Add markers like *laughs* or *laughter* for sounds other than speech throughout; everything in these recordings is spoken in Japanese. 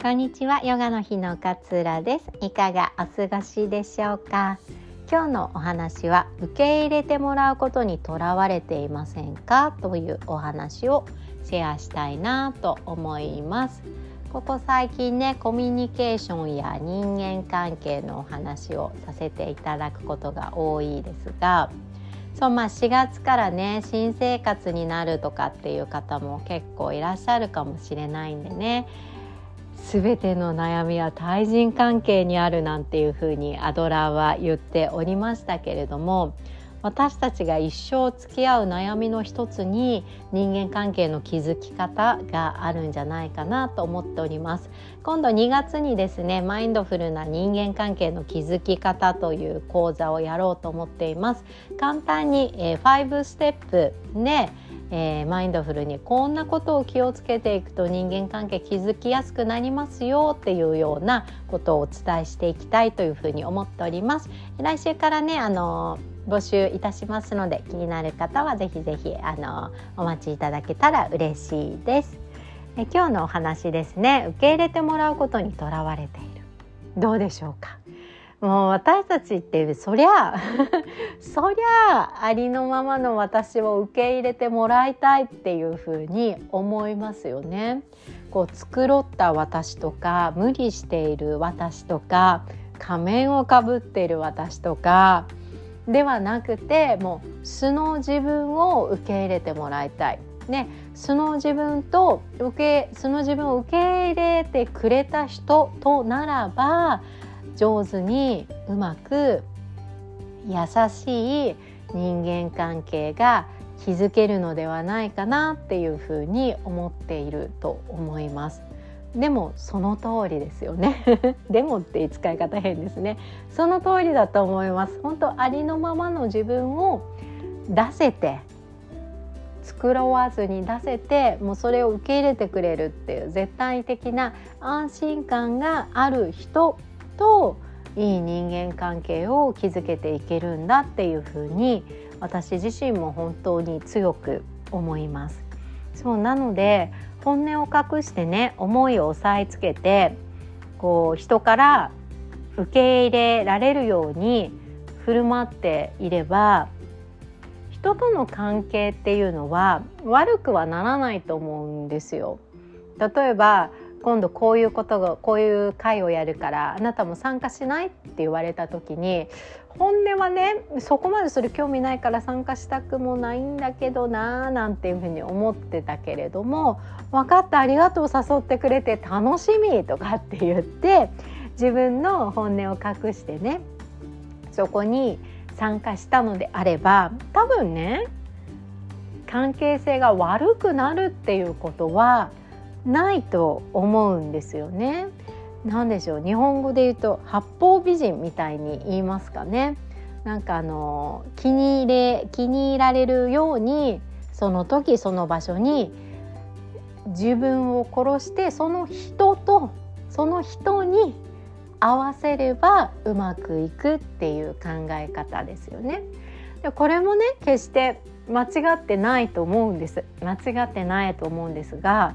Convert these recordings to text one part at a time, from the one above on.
こんにちはヨガの日の勝浦です。いかがお過ごしでしょうか？今日のお話は受け入れてもらうことにとらわれていませんか？というお話をシェアしたいなと思います。ここ最近ねコミュニケーションや人間関係のお話をさせていただくことが多いですがそうまあ4月からね新生活になるとかっていう方も結構いらっしゃるかもしれないんでね全ての悩みは対人関係にあるなんていうふうにアドラーは言っておりましたけれども私たちが一生付き合う悩みの一つに人間関係の築き方があるんじゃないかなと思っております。今度2月にですねマインドフルな人間関係の築き方という講座をやろうと思っています。簡単に、5ステップで、えー、マインドフルにこんなことを気をつけていくと人間関係築きやすくなりますよっていうようなことをお伝えしていきたいというふうに思っております。来週からねあの募集いたしますので気になる方はぜひぜひあのお待ちいただけたら嬉しいです。え今日のお話ですね受け入れてもらうことにとらわれているどうでしょうか？もう私たちってそりゃ *laughs* そりゃありのままの私を受け入れてもらいたいっていうふうに思いますよね。こう繕った私とか無理している私とか仮面をかぶっている私とかではなくてもう素の自分を受け入れてもらいたい。ね、素の自分と受け素の自分を受け入れてくれた人とならば上手にうまく優しい人間関係が築けるのではないかなっていうふうに思っていると思います。でもその通りですよね。*laughs* でもって使い方変ですね。その通りだと思います。本当ありのままの自分を出せて作わずに出せてもうそれを受け入れてくれるっていう絶対的な安心感がある人といい人間関係を築けていけるんだっていうふうに私自身も本当に強く思います。そうなので本音を隠してね思いを押さえつけてこう人から受け入れられるように振る舞っていれば人との関係っていうのは悪くはならないと思うんですよ。例えば今度こういうことがこういう会をやるからあなたも参加しないって言われた時に本音はねそこまでそれ興味ないから参加したくもないんだけどなーなんていうふうに思ってたけれども分かったありがとう誘ってくれて楽しみとかって言って自分の本音を隠してねそこに参加したのであれば多分ね関係性が悪くなるっていうことはないと思うんですよね。何でしょう日本語で言うと八方美人みたいに言いますかね。なんかあの気に入れ気に入られるようにその時その場所に自分を殺してその人とその人に合わせればうまくいくっていう考え方ですよね。でこれもね決して間違ってないと思うんです間違ってないと思うんですが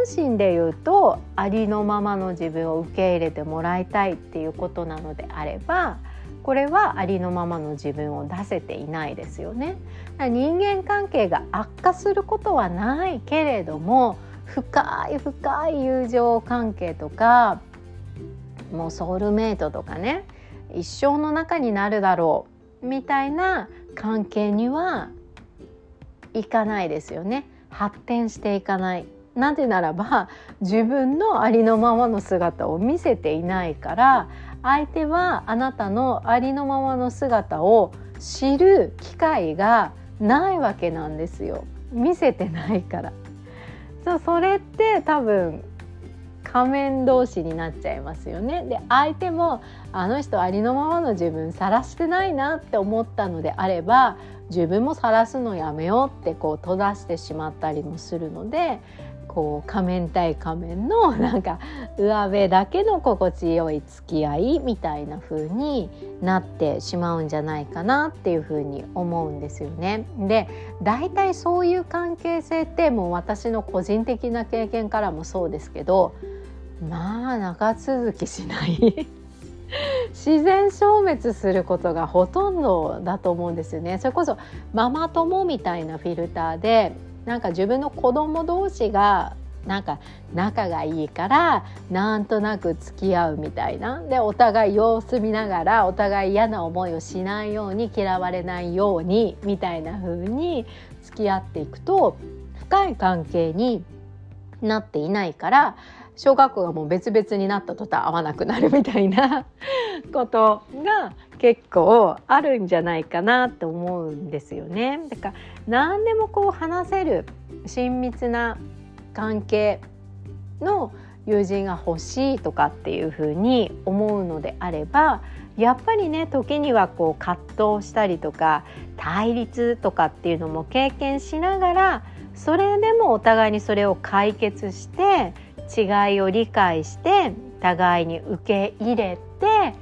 本心で言うとありのままの自分を受け入れてもらいたいっていうことなのであればこれはありのままの自分を出せていないですよね。人間関係が悪化することはないけれども深い深い友情関係とかもうソウルメイトとかね一生の中になるだろうみたいな関係にはいかないですよね発展していかないなぜならば自分のありのままの姿を見せていないから相手はあなたのありのままの姿を知る機会がないわけなんですよ。見せてないから。そうそれって多分仮面同士になっちゃいますよね。で相手もあの人ありのままの自分晒してないなって思ったのであれば自分も晒すのやめようってこう閉ざしてしまったりもするのでこう仮面対仮面の *laughs* なんか上辺だけの心地よい付き合いみたいな風になってしまうんじゃないかなっていう風に思うんですよね。で大体そういう関係性ってもう私の個人的な経験からもそうですけどまあ長続きしない *laughs* 自然消滅することがほとんどだと思うんですよね。それこそママ友みたいなフィルターでなんか自分の子供同士がなんか仲がいいからなんとなく付き合うみたいな。でお互い様子見ながらお互い嫌な思いをしないように嫌われないようにみたいな風に付き合っていくと深い関係になっていないから小学校がもう別々になった途端会わなくなるみたいな *laughs* ことが結構あるんじゃないかなと思うんですよね。だから何でもこう話せる親密な関係の友人が欲しいとかっていうふうに思うのであればやっぱりね時にはこう葛藤したりとか対立とかっていうのも経験しながらそれでもお互いにそれを解決して違いを理解して互いに受け入れて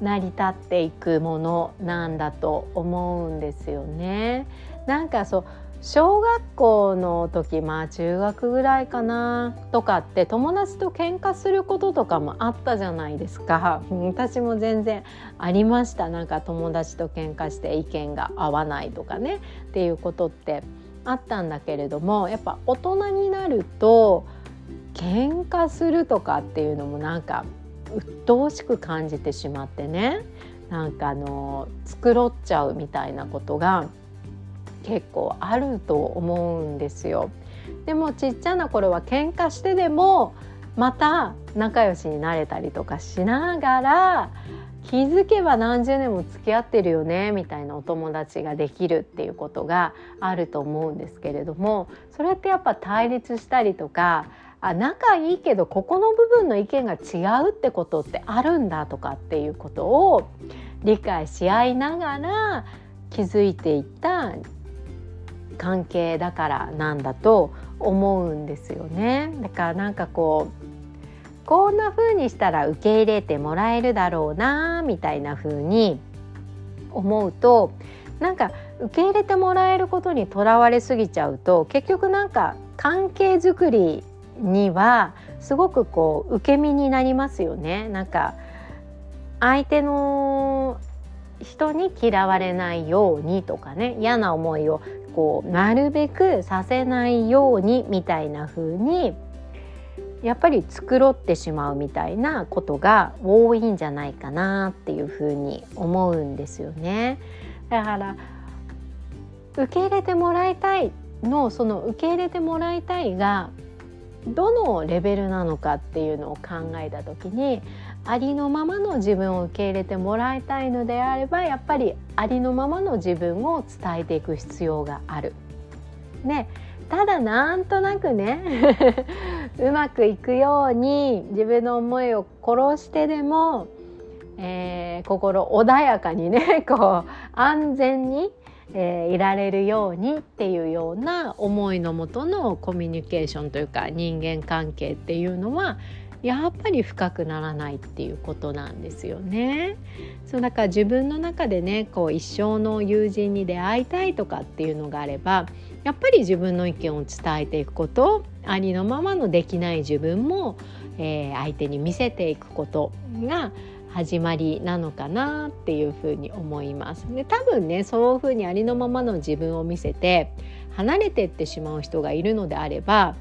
成り立っていくものなんだと思うんですよね。なんかそう小学校の時まあ中学ぐらいかなとかって友達と喧嘩することとかもあったじゃないですか私も全然ありましたなんか友達と喧嘩して意見が合わないとかねっていうことってあったんだけれどもやっぱ大人になると喧嘩するとかっていうのもなんか鬱陶しく感じてしまってねなんかあの繕っちゃうみたいなことが結構あると思うんですよ。でもちっちゃな頃は喧嘩してでもまた仲良しになれたりとかしながら気づけば何十年も付き合ってるよねみたいなお友達ができるっていうことがあると思うんですけれどもそれってやっぱ対立したりとかあ仲いいけどここの部分の意見が違うってことってあるんだとかっていうことを理解し合いながら気づいていった関係だからなんだと思うんですよね。だからなんかこうこんな風にしたら受け入れてもらえるだろうなみたいな風に思うとなんか受け入れてもらえることにとらわれすぎちゃうと結局なんか関係づくりにはすごくこう受け身になりますよね。なんか相手の人に嫌われないようにとかね嫌な思いをこうなるべくさせないようにみたいな風にやっぱり繕ってしまうみたいなことが多いんじゃないかなっていうふうに思うんですよね。だから受け入れてもらいたいのその受け入れてもらいたいがどのレベルなのかっていうのを考えた時にありのままの自分を受け入れてもらいたいのであればやっぱりありのままの自分を伝えていく必要がある。ね、ただなんとなくね *laughs* うまくいくように自分の思いを殺してでも、えー、心穏やかにねこう安全にえー、いられるようにっていうような思いのもとのコミュニケーションというか人間関係っていうのはやっぱり深くならないっていうことなんですよね。そうだから自分の中でねこう一生の友人に出会いたいとかっていうのがあればやっぱり自分の意見を伝えていくことありのままのできない自分も、えー、相手に見せていくことが始まりなのかなっていうふうに思います。で多分ねそういうふうにありのままの自分を見せて離れてってしまう人がいるのであれば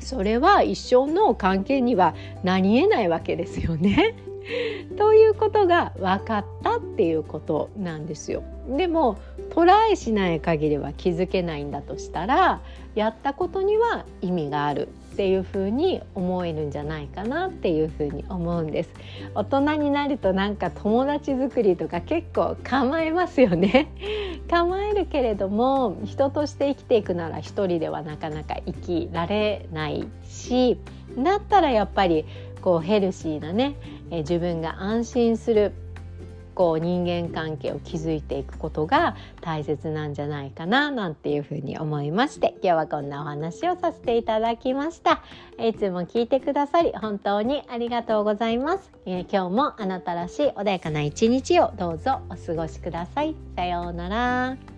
それは一生の関係にはなりえないわけですよね。*laughs* ということが分かったっていうことなんですよ。でもトライしない限りは気づけないんだとしたらやったことには意味があるっていう風に思えるんじゃないかなっていう風に思うんです。大人になるとなんか友達作りとか結構構えますよね。*laughs* 構えるけれども人として生きていくなら一人ではなかなか生きられないしだったらやっぱりこうヘルシーなね、え自分が安心するこう人間関係を築いていくことが大切なんじゃないかななんていうふうに思いまして今日はこんなお話をさせていただきました。いつも聞いてくださり本当にありがとうございます、えー、今日もあなたらしい穏やかな一日をどうぞお過ごしください。さようなら。